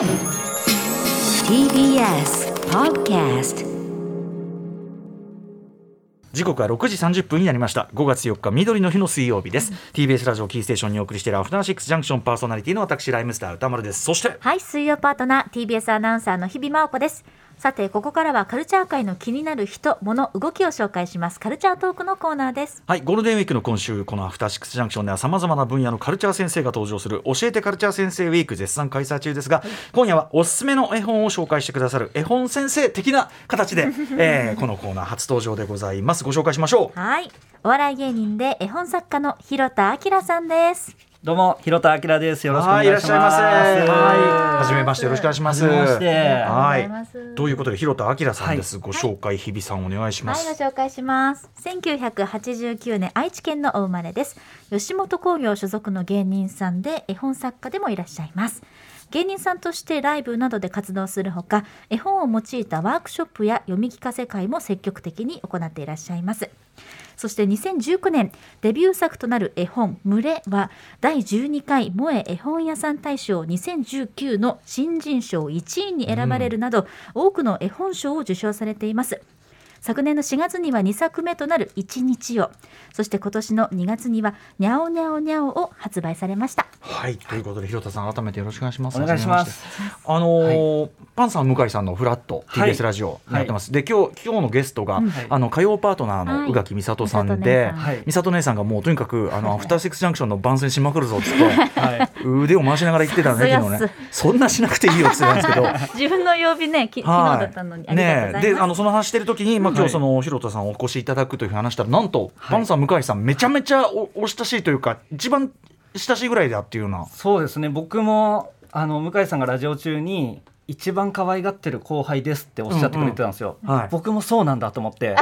TBS Podcast 時刻は6時30分になりました。5月4日緑の日の水曜日です。TBS ラジオキーステーションにお送りしているアフターシックスジャンクションパーソナリティの私ライムスター歌丸です。そしてはい、水曜パートナー TBS アナウンサーの日々真央子です。さて、ここからはカルチャー界の気になる人、物、動きを紹介します。カルチャートークのコーナーです。はいゴールデンウィークの今週このアフターシックスジャンクションではさまざまな分野のカルチャー先生が登場する教えてカルチャー先生ウィーク絶賛開催中ですが今夜はおすすめの絵本を紹介してくださる絵本先生的な形で、えーこのコーナー初登場でございますご紹介しましょうはい。お笑い芸人で絵本作家の広田明さんです。どうも、広田明です。よろしくおはい、い願いします。らっしゃいませ。はい、はじめまして、よろしくお願いします。はい。ということで、広田明さんです。ご紹介、日比さん、お願いしまはい、ごす。紹介します。1989年、愛知県のお生まれです。吉本興業所属の芸人さんで、絵本作家でもいらっしゃいます。芸人さんとしてライブなどで活動するほか、絵本を用いたワークショップや読み聞かせ会も積極的に行っていらっしゃいます。そして2019年デビュー作となる絵本「群れ」は第12回萌え絵本屋さん大賞2019の新人賞1位に選ばれるなど、多くの絵本賞を受賞されています。昨年の4月には2作目となる「一日を」そして今年の2月には「にゃおにゃおにゃお」を発売されました。はい、ということで、広田さん、改めてよろしくお願いします。お願いします。あのーパンさん、向井さんのフラット、はい TBS ラジオやってます。で、今日、今日のゲストが、うんあの火曜パートナーのはい宇垣美里さん美里で。美里姉さんがもうとにかく、あの、アフターシックスジャンクションの番宣しまくるぞっつって。はい。腕を回しながら言ってたね、昨日ねそんなしなくていいよって言ってたんですけど。自分の曜日ねき昨日だったのに。ねえであのその話してる時に、まあ、今はい日その広田さんお越しいただくという話したらなんと、はいパンさん向井さんめちゃめちゃおお親しいというか一番親しいぐらいだっていうようなそうですね。僕も、あの、向井さんがラジオ中に。一番可愛がってる後輩ですっておっしゃってくれてたんですよ。うんうんはい僕もそうなんだと思って、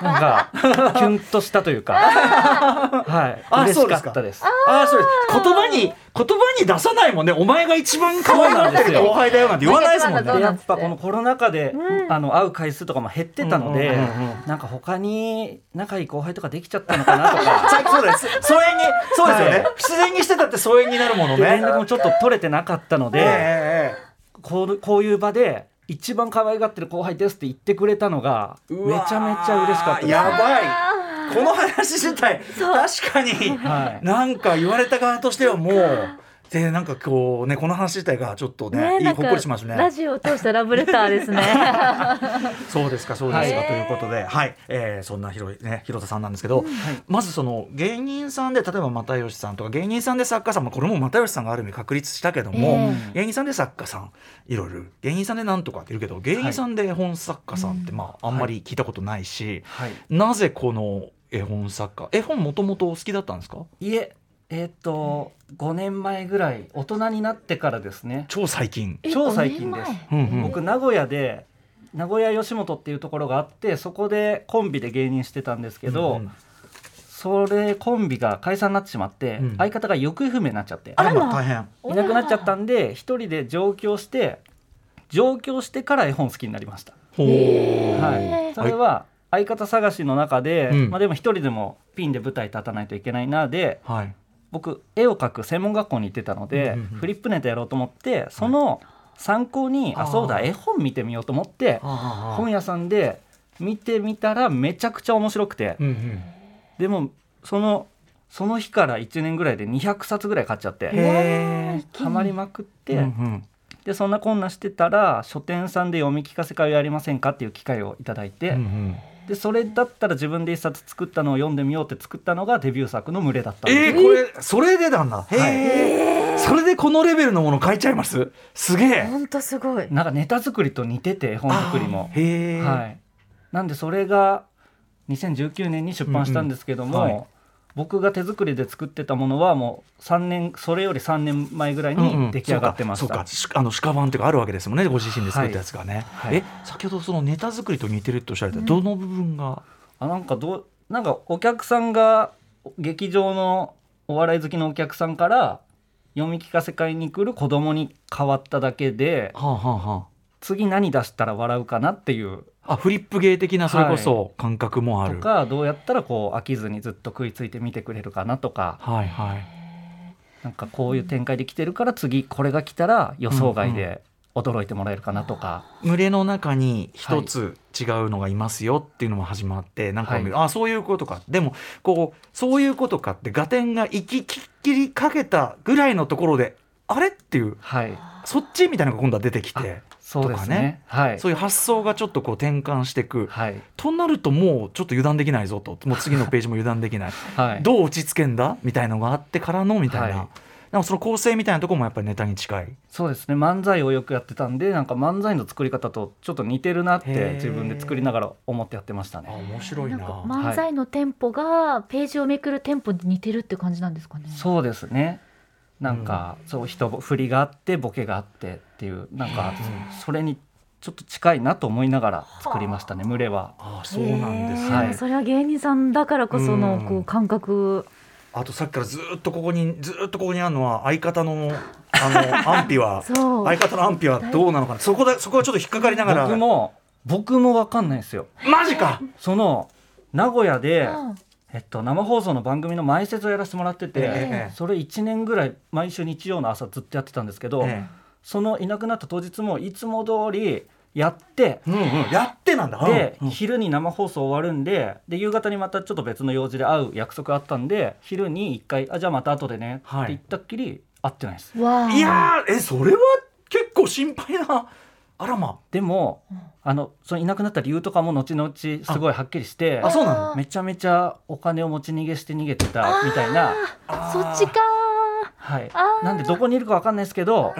あなんかキュンとしたというか、はい、あ嬉しそうです。かかったです。あそうです。言葉に言葉に出さないもんね。お前が一番可愛がってる後輩だよなんて言わないですもんね。やっぱこのコロナ禍で、あの会う回数とかも減ってたので、うんうんうん。うんなんか他に仲いい後輩とかできちゃったのかなとか。そうです。疎遠にそうですよね、はい。自然にしてたって疎遠になるものでね。連絡もちょっと取れてなかったので、ええ。こうこういう場で一番可愛がってる後輩ですって言ってくれたのがええめちゃめちゃ嬉しかったやばい。この話自体確かに、はい。なんか言われた側としてはもうでなんかこうねこの話自体がちょっとねいいほっこりしますね。ラジオを通したラブレターですね。そうですかそうですか、はいということではい、えー、そんな広いね広田さんなんですけど、まずその芸人さんで例えば又吉さんとか芸人さんで作家さん、まあ、これも又吉さんがある意味確立したけども、芸人さんで作家さんいろいろ。芸人さんでなんとかっているけど芸人さんで絵本作家さんって、まああんまり聞いたことないし、はい、なぜこの絵本作家絵本もともとお好きだったんですか？いええーっと5年前ぐらい大人になってからですね。超最近、え超最近です。五年前？うんうん。僕名古屋で名古屋吉本っていうところがあってそこでコンビで芸人してたんですけど、うんそれコンビが解散になってしまって、うん。相方が行方不明になっちゃって。あ大変。いなくなっちゃったんで一人で上京して上京してから絵本好きになりました、はい、それは相方探しの中で、うん。まあ、でも一人でもピンで舞台立たないといけないなではい僕絵を描く専門学校に行ってたので、うんうんうん。フリップネタやろうと思ってその参考に、あー。あそうだ絵本見てみようと思って本屋さんで見てみたらめちゃくちゃ面白くて、うんうん。でもそのその日から1年ぐらいで200冊ぐらい買っちゃってへハマりまくって、うんうん。でそんなこんなしてたら書店さんで読み聞かせ会をやりませんかっていう機会をいただいて、うんうんでそれだったら自分で一冊作ったのを読んでみようって作ったのがデビュー作の「群れ」だったんです。えー、これそれでなんだ。へえ、それでこのレベルのもの書いちゃいます。すげえ。本当すごい。なんかネタ作りと似てて絵本作りも。へえ、はい、なんでそれが2019年に出版したんですけども、うんうん。はい僕が手作りで作ってたものはもう3年それより3年前ぐらいに出来上がってました、そうか。そうかしあの鹿版っていうかあるわけですもんねご自身で作ったやつがね、はい。え先ほどそのネタ作りと似てるっておっしゃられた、どの部分が？あなんかどうなんかお客さんが劇場のお笑い好きのお客さんから読み聞かせ会に来る子供に変わっただけではあはあは次何出したら笑うかなっていうああフリップ芸的なそれこそ感覚もある、とかどうやったらこう飽きずにずっと食いついて見てくれるかなとか。はいはい。なんかこういう展開で来てるから次これが来たら予想外で驚いてもらえるかなとか、群れの中に一つ違うのがいますよっていうのも始まって、なんかあそういうことか。でもこうそういうことかって合点が行ききっきりかけたぐらいのところであれ？っていう。はい。そっちみたいなのが今度は出てきて。そうですね。とかね。はい。そういう発想がちょっとこう転換していく、はい。となるともうちょっと油断できないぞと。もう次のページも油断できない、はい。どう落ち着けんだ？みたいのがあってからのみたいな、はい。なんかその構成みたいなところもやっぱりネタに近い。そうですね。漫才をよくやってたんでなんか漫才の作り方とちょっと似てるなって自分で作りながら思ってやってましたあね面白いな。なんか漫才のテンポがページをめくるテンポに似てるって感じなんですかね。そうですねなんか、そう人振りがあってボケがあってっていうなんかそれにちょっと近いなと思いながら作りましたね群れは。あそうなんですね、はい。それは芸人さんだからこそのうん。こう感覚。あとさっきからずっとここにずっとここにあるのは相方のあの 安否は。相方の安否はどうなのかな。そこだそこはちょっと引っかかりながら。僕も僕も分かんないんですよ。マジか。その名古屋で、うんえっと、生放送の番組の前説をやらせてもらってて、ええ。それ1年ぐらい毎週日曜の朝ずっとやってたんですけど、えそのいなくなった当日もいつも通りやってえうんうんやってなんだ。で、うん。昼に生放送終わるんでで夕方にまたちょっと別の用事で会う約束あったんで昼に一回「あじゃあまた後でね」はい。って言ったっきり会ってないです。わあ。いやーえそれは結構心配なあらま。でもあのそのいなくなった理由とかも後々すごいはっきりしてあそうなの？めちゃめちゃお金を持ち逃げして逃げてたみたいな、そっちかはい。あー、なんでどこにいるかわかんないですけど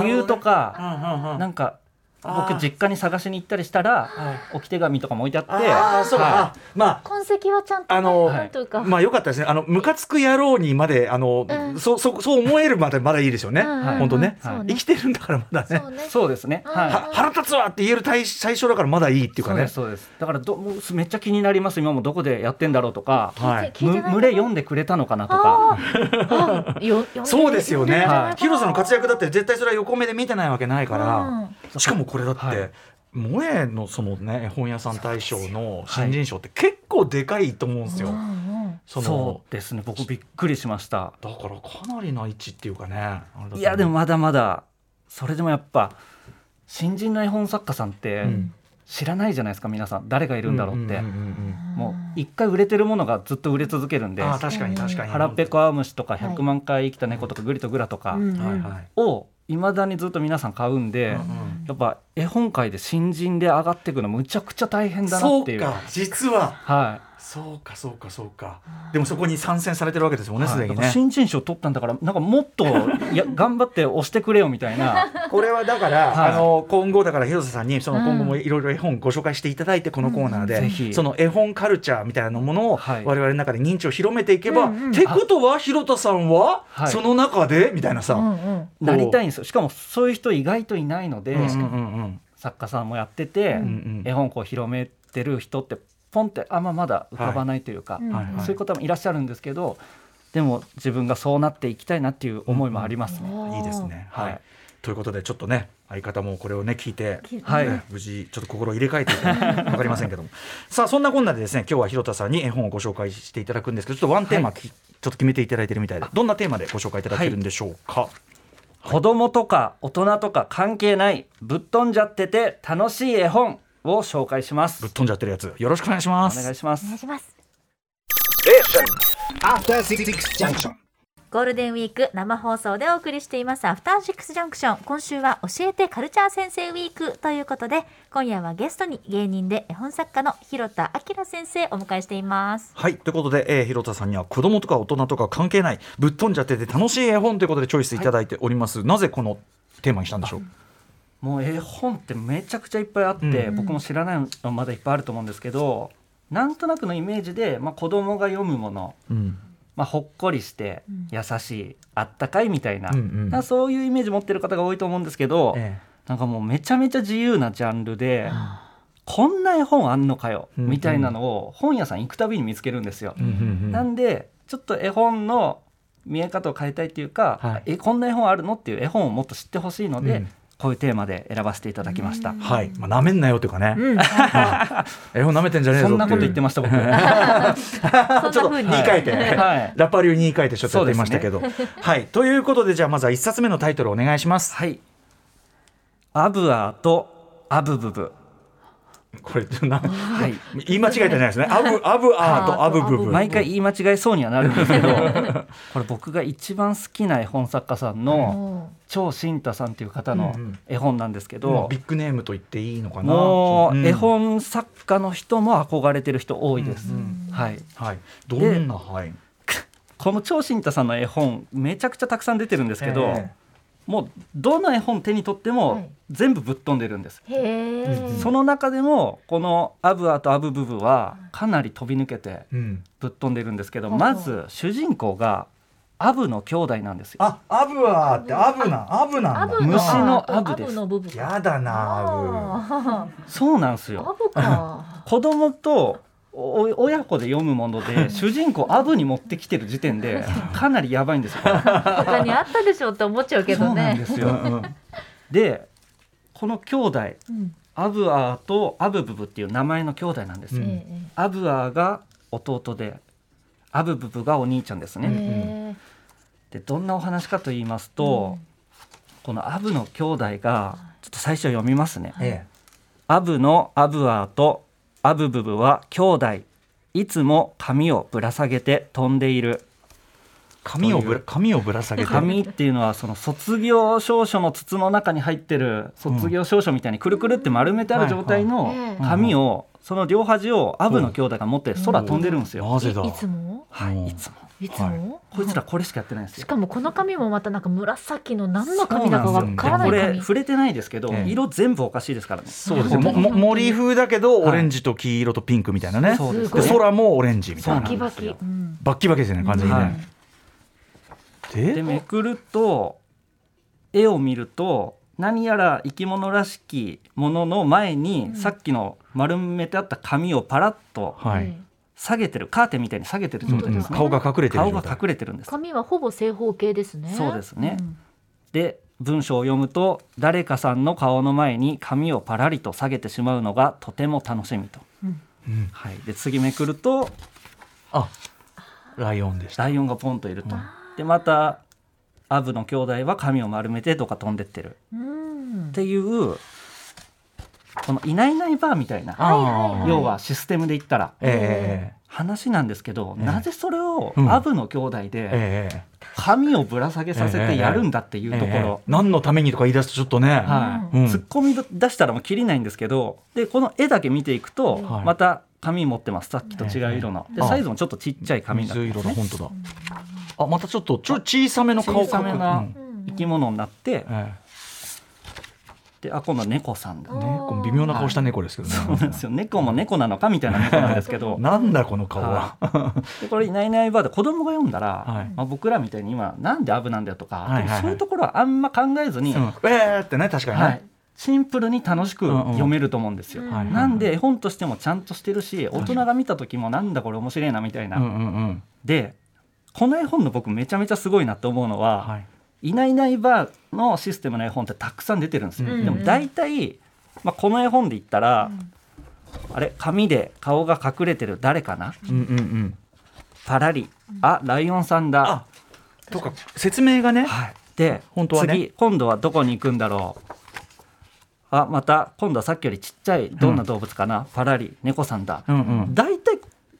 理由とかうんうんうん。なんか僕実家に探しに行ったりしたらはい。置き手紙とかも置いてあってああそうか、はあまあ痕跡はちゃんとねあのなんというか。まあよかったですね。あのムカつく野郎にまであの、うん。そそそう思えるまでまだいいですよね。うん。うんうん。本当ね。生きてるんだからまだね。そうね。そうですね。うん。はい。は腹立つわって言える対最初だからまだいいっていうかね。そうです。そうです。だからどもうめっちゃ気になります。今もどこでやってんだろうとか。はい。群れ読んでくれたのかなとか。そうですよね。はい。ヒロさんの活躍だって絶対それは横目で見てないわけないから。うん。しかもこれだって。はい。萌えのそのね絵本屋さん大賞の新人賞って結構でかいと思うんですよ。うんうんそのそうですね。僕びっくりしました。だからかなりな位置っていうかね。いやでもまだまだそれでもやっぱ新人の絵本作家さんってうん。知らないじゃないですか皆さん。誰がいるんだろうって。もう一回売れてるものがずっと売れ続けるんで確かに確かに。腹ペコアムシとかはい100万回生きた猫とかグリとグラとか。をいまだにずっと皆さん買うんで、やっぱ絵本界で新人で上がっていくのむちゃくちゃ大変だなっていう。そうか。実は。はそうかそうかそうか。でもそこに参戦されてるわけですもんい、ねすでにね。はいだから新人賞取ったんだからなんかもっといや頑張って押してくれよみたいな。これはだから、はい。あの今後だから広瀬さんにそのうん今後もいろいろ絵本ご紹介していただいてこのコーナーで、うんその絵本カルチャーみたいなものをはい。我々の中で認知を広めていけば、うんうん。ってことは広田さんは、はい。その中でみたいなさ、うんうん。なりたいんですよ。しかもそういう人意外といないので、うんうんうん。作家さんもやってて、うんうん。絵本こう広めてる人ってポンってあんままだ浮かばないというか、そういう方もいらっしゃるんですけどでも自分がそうなっていきたいなっていう思いもありますね。うん。いいですね。はい、はい。ということでちょっとね相方もこれをね聞いてきはい。ね無事ちょっと心を入れ替えているか分かりませんけども。さあそんなこんなでですね今日は広田さんに絵本をご紹介していただくんですけどちょっとワンテーマ、きちょっと決めていただいてるみたいでどんなテーマでご紹介いただけるんでしょうか、子供とか大人とか関係ないぶっ飛んじゃってて楽しい絵本を紹介します。ぶっ飛んじゃってるやつ。よろしくお願いしまおす願いします。お願いします。ゴールデンウィーク生放送でお送りしています。アフターシックスジャンクション今週は教えてカルチャー先生ウィークということで今夜はゲストに芸人で絵本作家の広田明先生お迎えしています。はい。ということで、えー、広田さんには子供とか大人とか関係ないぶっ飛んじゃってて楽しい絵本ということでチョイスいただいております、なぜこのテーマにしたんでしょう？もう絵本ってめちゃくちゃいっぱいあって、うん僕も知らないのまだいっぱいあると思うんですけどなんとなくのイメージで、まあ、子供が読むもの、うん。まあ、ほっこりしてうん。優しいあったかいみたいな,、うんうん。そういうイメージ持ってる方が多いと思うんですけど、えなんかもうめちゃめちゃ自由なジャンルで、こんな絵本あんのかよ、うんみたいなのを本屋さん行くたびに見つけるんですよ。えうんうんうん。なんでちょっと絵本の見え方を変えたいっていうか、はい。えこんな絵本あるの？っていう絵本をもっと知ってほしいので、うんこういうテーマで選ばせていただきました。はい、まあ、なめんなよというかね、うん、まあ絵本なめてんじゃねえぞそんなこと言ってまました僕。ちょっと言い換えて、はい。ラッパ流に言い換えてちょっとやってみましたけど、はい。ということでじゃあまずは一冊目のタイトルお願いします。はい。アブアーとアブブブ。これなはい。言い間違えてないですね。アブアブアーとアブブブ毎回言い間違えそうにはなるんですけど これ僕が一番好きな絵本作家さんのも張慎太さんっていう方のうんうん。絵本なんですけもうどビッグネームと言っていいのかな。もう絵ん。本作家の人も憧れてる人多いです。うんはい、はい。どんなはい。この張慎太さんの絵本めちゃくちゃたくさん出てるんですけど、えもうどの絵本手に取ってはい。も全部ぶっ飛んでるんです。うへえ、その中でもこの「アブアとアブブブ」はかなり飛び抜けてうん。ぶっ飛んでるんですけどほうまず主人公がアブの兄弟なんですよ。あアブアーってアブなアブなんだ。虫のアアブですやだなあそうなんですよ。ブか。子供とお親子で読むもので 主人公アブに持ってきてる時点でかなりやばいんですよ。他にあったでしょって思っちゃうけどそうなんねですよ。でこの兄弟うんアブアーとアブブブっていう名前の兄弟なんですよ。アブアーが弟でアブブブがお兄ちゃんですね。へでどんなお話かと言いますと、このアブの兄弟がちょっと最初読みますね。えアブのアブアーとアブブブは兄弟いつも髪をぶら下げて飛んでいる。髪をぶら髪をぶら下げて？紙っていうのはその卒業証書の筒の中に入ってる卒業証書みたいにくるくるって丸めてある状態のはい。はい。紙をその両端をアブの兄弟が持って空飛んでるんですよ。なぜだ。いいつも？うん。はい、いつも？いつも、こいつらこれしかやってないんですよ。しかもこの髪もまたなんか紫の何の髪だかわからなこれ触れてないですけど、ええ。色全部おかしいですからね。そうですね。もも森風だけどオレンジと黄色とピンクみたいなね、そうです。で空もオレンジみたいな。バキバキ、そうなんですよ。うん。バッキバキですよね完全にね、はい。で？でめくると絵を見ると何やら生き物らしきものの前に、さっきの丸めてあった紙をパラッとはい、え下げてるカーテンみたいに下げてる状態ですね。顔が隠れてる顔が隠れてるんです。え髪はほぼ正方形ですね。そうですね。ん。で文章を読むと誰かさんの顔の前に紙をパラリと下げてしまうのがとても楽しみと。うん。うん。はい、で次めくるとあライオンでした。ライオンがポンといると。でまたアブの兄弟は髪を丸めてどっか飛んでってる。うん。っていうこのいないいないばあみたいな。あー要はシステムで言ったら。え話なんですけど、ええ。なぜそれをうん。アブの兄弟えでええ。髪をぶら下げさせてやるんだっていうとこええろ、何のためにとか言い出すとちょっとね、はい。うん。突っ込み出したらもう切りないんですけどでこの絵だけ見ていくと、はい。また紙持ってます。さっきと違う色の、であサイズもちょっとちっちゃい紙になって水ますね。色だ本当だあまたちょっとちょ小さめの顔小さめなうん。生き物になってえであ今度は猫さんだ。えねこの微妙な顔した猫ですけどね、そうなんですよ。猫も猫なのかみたいな猫なんですけど。なんだこの顔は、でこれ「いないいないばあ」で子供が読んだら、はい。まあ、僕らみたいに今なんでアブなんだよとか、はいはいはい。そういうところはあんま考えずに、うん、えーってね確かにね、はい、シンプルに楽しく読めると思うんですよ。うんはいはい。なんで絵本としてもちゃんとしてるし大人が見た時もなんだこれ面白いなみたいな。うんうんうん。でこの絵本の僕めちゃめちゃすごいなって思うのは、はい。いないいないばあのシステムの絵本ってたくさん出てるんですよ。うん。でも大体、まあ、この絵本で言ったら、あれ紙で顔が隠れてる誰かな？うんうんうん。パラリ。あライオンさんだ。あとか説明がね。はい、で本当はね。次今度はどこに行くんだろう。あまた今度はさっきよりちっちゃいどんな動物かな、パラリ。猫さんだ、うんうん。大体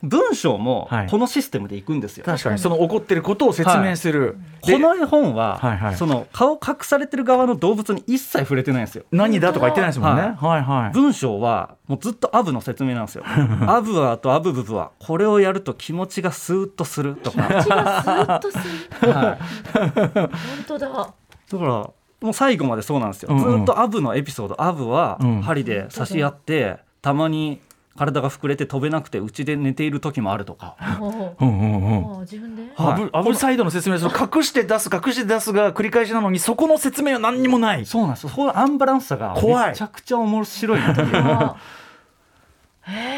文章もはい。このシステムでいくんですよ、確かにその起こってることを説明する、でこの絵本は、はいはい。その顔隠されてる側の動物に一切触れてないんですよ。何だとか言ってないですもんね、ははい、はい。文章はもうずっとアブの説明なんですよ。アブアとアブブブはこれをやると気持ちがスーッとするとか、口がスーッとする。はい。本当だ。だからもう最後までそうなんですよ、うんうん。ずっとアブのエピソードアブはうん。針で刺し合って、たまに体が膨れて飛べなくてうちで寝ている時もあるとか。もうんうんうん。う自分で？アブサイドの説明その隠して出す隠して出すが繰り返しなのにそこの説明は何にもない。そうなんです。よそのアンバランスさが怖い。めちゃくちゃ面白いなっていう。あ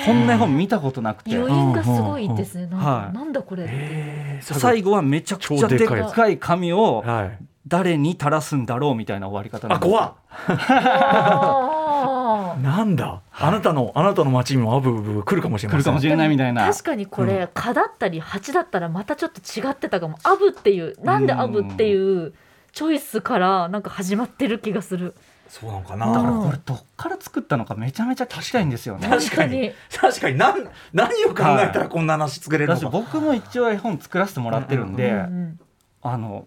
こんな絵本見たことなくて。余韻がすごいですね。なんだこれって。えー。最後はめちゃくちゃでっかい紙をはい。誰に垂らすんだろうみたいな終わり方なんですあ怖 なんだ？あなたのあなたの街にもアブブブ来るかもしれません。来るかもしれないみたいな。確かにこれ、蚊だったり蜂だったらまたちょっと違ってたかも。アブっていうなんでアブっていうチョイスからなんか始まってる気がする。そうなのかうん。だからなこれどっから作ったのかめちゃめちゃ聞きたいんですよね。確かに。確かに。何何を考えたらこんな話作れるのか。僕も一応絵本作らせてもらってるんで、うんうん。あの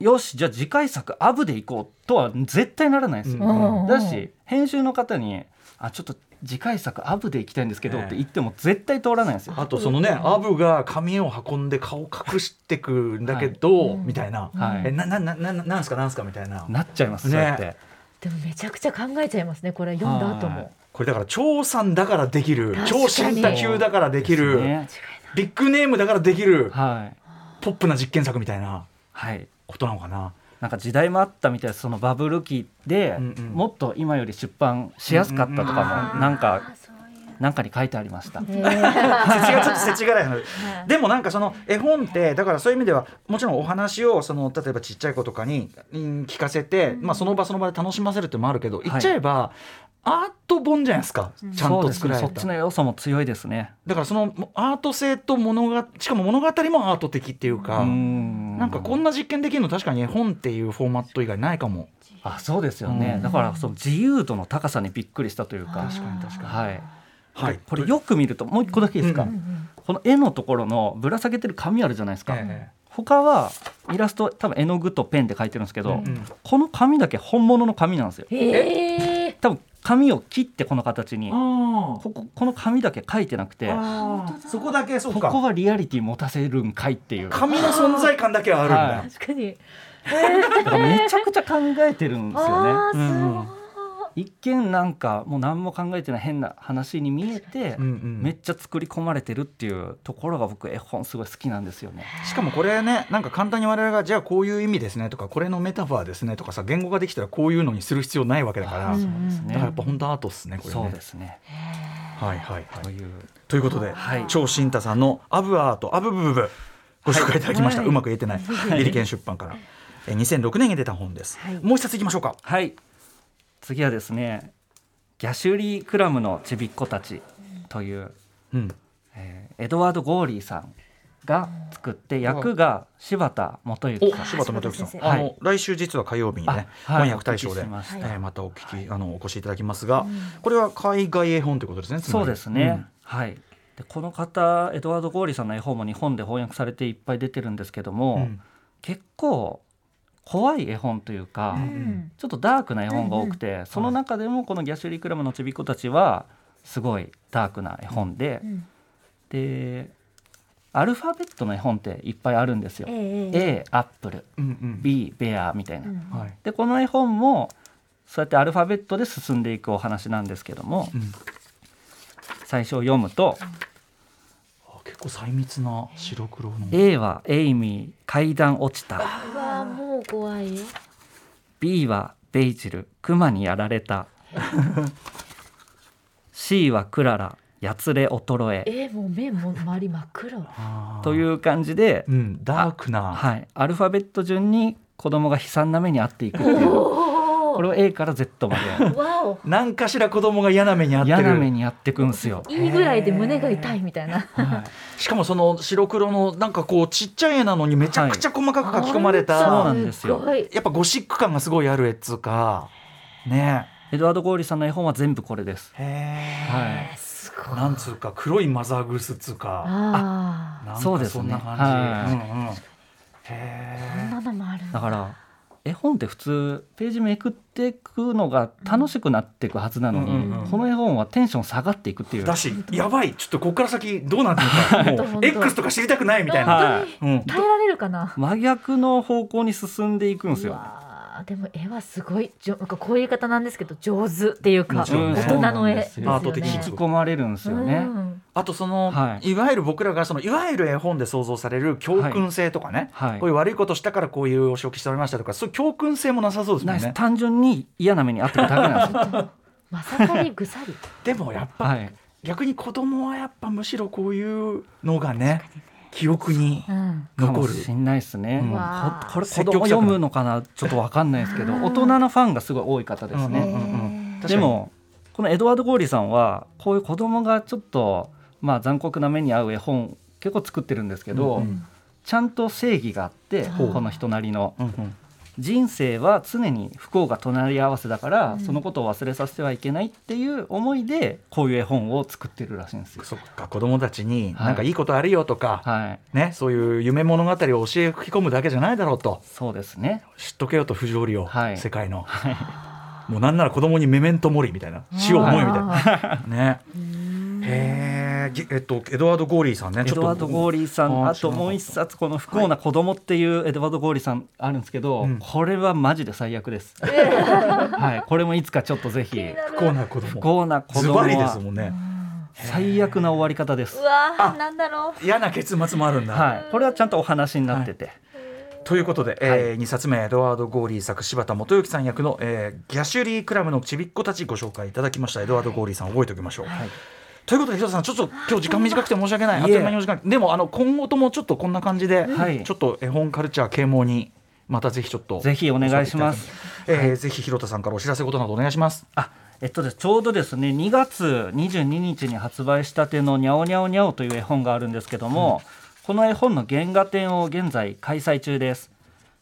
よしじゃあ次回作アブでいこうとは絶対ならないですよ。うん。うん。だし編集の方にあちょっと次回作アブでいきたいんですけどええ。って言っても絶対通らないんですよ。あとそのねアブが髪を運んで顔隠してくんだけど、はいみたいな、はい。えなななななんすかなんすかみたいな。なっちゃいます、ねそうやって。でもめちゃくちゃ考えちゃいますねこれ読んだ後も。はい。これだから張さんだからできる。超進化級だからできる、ね。ビッグネームだからできる。はい。ポップな実験作みたいな。はい。ことなのかな。なんか時代もあったみたいですそのバブル期で、うんうん。もっと今より出版しやすかったとかもなんかなんかに書いてありました。ちょっと世知辛いの。ーでもなんかその絵本ってだからそういう意味ではもちろんお話をその例えばちっちゃい子とかにうん聞かせて、まあ、その場その場で楽しませるってもあるけど、言っちゃえばアート本じゃないですか、ちゃんと作られた。そっちの要素も強いですね。だからそのアート性と物語しかも物語もアート的っていうか、うん。なんかこんな実験できるの確かに絵本っていうフォーマット以外ないかも。あそうですよね、うん。だからその自由度の高さにびっくりしたというか。確かに確かに。はい、はい、これよく見るともう一個だけいいですか、うんうんこの絵のところのぶら下げてる紙あるじゃないですか、え他はイラスト多分絵の具とペンで描いてるんですけど、えうん。この紙だけ本物の紙なんですよ。多分紙を切ってこの形に。あこここの紙だけ描いてなくて。そこだけそうここかはリアリティ持たせるんかいっていう。だ紙の存在感だけはあるんだ、はい。確かに。からめちゃくちゃ考えてるんですよね。一見なんかもう何も考えてない変な話に見えて、うんうん。めっちゃ作り込まれてるっていうところが僕絵本すごい好きなんですよね。しかもこれねなんか簡単に我々がじゃあこういう意味ですねとかこれのメタファーですねとかさ言語ができたらこういうのにする必要ないわけだから、うんだからやっぱ本当アートっすねこれね。そうですね。はいはいはい。というということで、はい。超新太さんの「アブアートアブブブブ」ご紹介いただきました、はい。うまく言えてない。リリケン出版から、えー2006年に出た本です、はい。もう一冊いきましょうか。はい。次はですね、ギャシュリー・クラムのちびっ子たちという、うん。えーエドワード・ゴーリーさんが作って役が柴田元幸さん。お柴田元幸さん、あの、はい。来週実は火曜日にね、あはい。翻訳大賞で、ました。えーまたお聞き、あのお越しいただきますが、これは海外絵本ということですねそうですね。はい。でこの方エドワード・ゴーリーさんの絵本も日本で翻訳されていっぱい出てるんですけども、うん。結構怖い絵本というか、うんちょっとダークな絵本が多くて、その中でもこのギャシュリー・クラムのちびっ子たちはすごいダークな絵本で、うんでアルファベットの絵本っていっぱいあるんですよ。ええ A アップルうんうん。B ベアみたいな。でこの絵本もそうやってアルファベットで進んでいくお話なんですけどもうん。最初読むとあ結構細密な白黒の。A はエイミー階段落ちた怖いよ。B はベイジル。クマにやられた。C はクララ。やつれ衰え。えー、もう目も周り真っ黒。という感じで、うん、ダークな、はい、アルファベット順に子供が悲惨な目に遭っていくっていう。お これを A から Z まで何かしら子供が嫌な目に遭ってる。嫌な目に遭ってくんすよ。いいぐらいで胸が痛いみたいな。はい。しかもその白黒のなんかこうちっちゃい絵なのにめちゃくちゃ細かく書き込まれた、そう。なんですよ。やっぱゴシック感がすごいある絵っつうか。ね。エドワード・ゴーリーさんの絵本は全部これです。へはいえーすごい。なんつうか黒いマザーグースっつうか。あなんかそうですねそんな感じ、はい。うんうん、へあこんえなのもあるんだから絵本って普通ページめくっていくのが楽しくなっていくはずなのに、うんうんうんこの絵本はテンション下がっていくっていう。だしやばい。ちょっとここから先どうなってるか。もう X とか知りたくないみたいな、はいうん、耐えられるかな？真逆の方向に進んでいくんですよ。うわーでも絵はすごいじょなんかこういう言い方なんですけど上手っていうかもちろんね大人の絵ですよね。アート的に引き込まれるんですよ。ね。うん。あとその、、はいわゆる僕らがそのいわゆる絵本で想像される教訓性とかね、はい。こういう悪いことしたからこういうお仕置きしておりましたとか。そういう教訓性もなさそうですね。単純に嫌な目に遭ってるだけなんですよ。まさかりぐさりでもやっぱ、はい、逆に子供はやっぱむしろこういうのがね記憶に残る。もしんないですね、うん。ここれ子供読むのかなちょっとわかんないですけど大人のファンがすごい多い方ですね、うんでもこのエドワード・ゴーリーさんはこういう子供がちょっとまあ残酷な目に遭う絵本結構作ってるんですけど、うんうん。ちゃんと正義があってこの人なりの。うんうん人生は常に不幸が隣り合わせだから、そのことを忘れさせてはいけないっていう思いでこういう絵本を作ってるらしいんですよ。そっか子供たちにはい。なんかいいことあるよとか、はい、ね、そういう夢物語を教え吹き込むだけじゃないだろうと。そうですね。知っとけよと不条理を、はい。世界の、もうなんなら子供にメメントモリみたいな死を思いみたいな。ね。へえぎえっとエドワード・ゴーリーさんね。エドワード・ゴーリーさあん。ーあともう一冊この「不幸な子供っていうエドワード・ゴーリーさんあるんですけど、うん。これはマジで最悪です。はい、これもいつかちょっとぜひ。不幸な子不供。幸な子供ズバリですはもんね。最悪な終わり方です。う。わーなんだろう。嫌な結末もあるんだ、はい、これはちゃんとお話になってて、ということで、えー、2冊目エドワード・ゴーリー作柴田元幸さん役の、えー、ギャシュリークラブのちびっ子たちご紹介いただきました。エドワード・ゴーリーさん覚えておきましょう。はいということで広田さんちょっと今日時間短くて申し訳ない。あっという間にお時間。でもあの今後ともちょっとこんな感じで、はい。ちょっと絵本カルチャー啓蒙にまたぜひちょっとぜひお願いします。えーぜひ広田さんからお知らせことなどお願いします。あえっとちょうどですね2月22日に発売したての「にゃおにゃおにゃお」という絵本があるんですけども、この絵本の原画展を現在開催中です。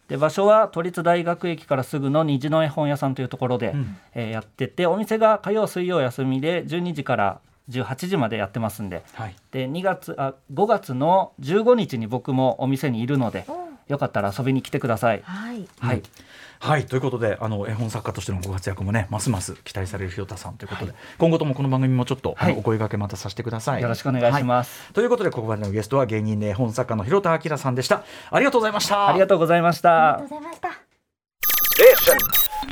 で場所は都立大学駅からすぐの虹の絵本屋さんというところで、ん。えーやっててお店が火曜水曜休みで12時から18時までやってますんではい。で2月あ5月の15日に僕もお店にいるのでよかったら遊びに来てください。はいはい、はいということであの絵本作家としてのご活躍もねますます期待される広田さんということで、今後ともこの番組もちょっと、はいお声掛けまたさせてください。よろしくお願いします。ということでここまでのゲストは芸人で絵本作家の広田明さんでした。ありがとうございました。ありがとうございました。ありがとうございました。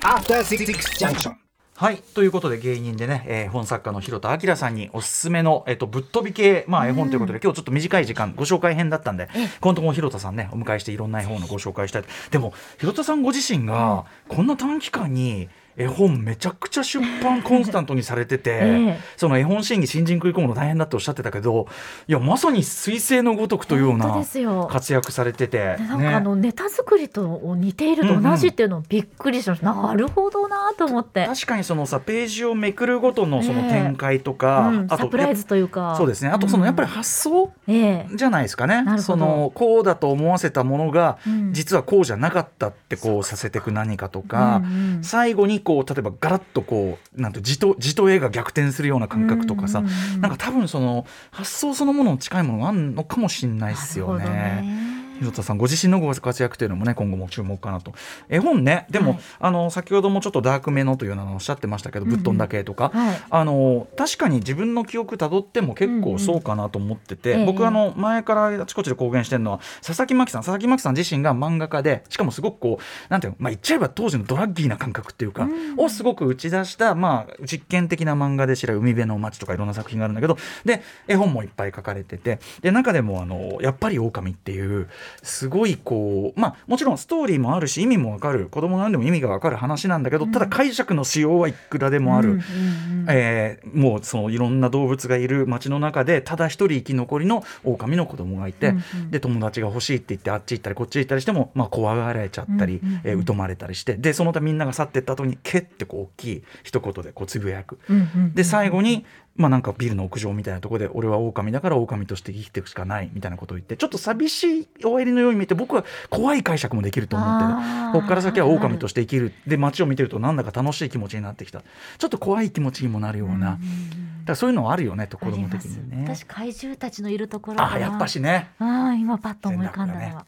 After Six Junction. はい。ということで芸人でね、えー、本作家の広田明さんにおすすめの、えっとぶっ飛び系、まあ、絵本ということで、今日ちょっと短い時間ご紹介編だったんで今度も広田さんねお迎えしていろんな絵本のご紹介したい。でも広田さんご自身がこんな短期間に絵本めちゃくちゃ出版コンスタントにされてて、ええ。その絵本シーンに新人食い込むの大変だっておっしゃってたけどいやまさに彗星のごとくというような活躍されてて、でなんかあのネタ作りと似ていると同じっていうのをびっくりしました、なるほどなと思って、確かにそのさページをめくるごとのそのええ。展開とか、うん、あとサプライズというか。そうですね。あとそのやっぱりうん発想ええ。じゃないですかね。なるほど。そのこうだと思わせたものが、うん。実はこうじゃなかったってこうさせていく何かとか、うんうん。最後にこう例えばガラッとこうなんて字と字と絵が逆転するような感覚とかさ、うんうんうんなんか多分その発想そのものに近いものがあるのかもしれないですよね。広田さんご自身のご活躍というのもね今後も注目かなと。絵本ねでも、はいあの先ほどもちょっとダークめのというのをおっしゃってましたけど、ぶっ飛んだ系とか、はい。あの確かに自分の記憶たどっても結構そうかなと思ってて、うんうん僕あの前からあちこちで公言してるのは佐々木真希さん佐々木真希さん自身が漫画家でしかもすごくこうなんていうの、まあ、言っちゃえば当時のドラッギーな感覚っていうか、うん。をすごく打ち出した、まあ、実験的な漫画で知ら海辺の街とかいろんな作品があるんだけどで絵本もいっぱい書かれててで中でもあのやっぱり狼っていうすごいこうまあもちろんストーリーもあるし意味もわかる。子供なんでも意味がわかる話なんだけど、ただ解釈のしようはいくらでもある。うんうんうんえーもうそのいろんな動物がいる街の中でただ一人生き残りの狼の子供がいて、うんうん。で友達が欲しいって言ってあっち行ったりこっち行ったりしても、まあ、怖がられちゃったり、うんうんうん。えー疎まれたりしてでその他みんなが去ってった後に「け」ってこう大きい一言でこうつぶやく。うんうん。で最後に、まあ、なんかビルの屋上みたいなところで俺は狼だから狼として生きていくしかないみたいなことを言ってちょっと寂しい終わりのように見えて僕は怖い解釈もできると思ってここから先は狼として生きる。で街を見てるとなんだか楽しい気持ちになってきた。ちょっと怖い気持ちにもなるような、だからそういうのはあるよねと子供的にね。私怪獣たちのいるところあやっぱしね。ああ今パッと思い浮かんだの全は.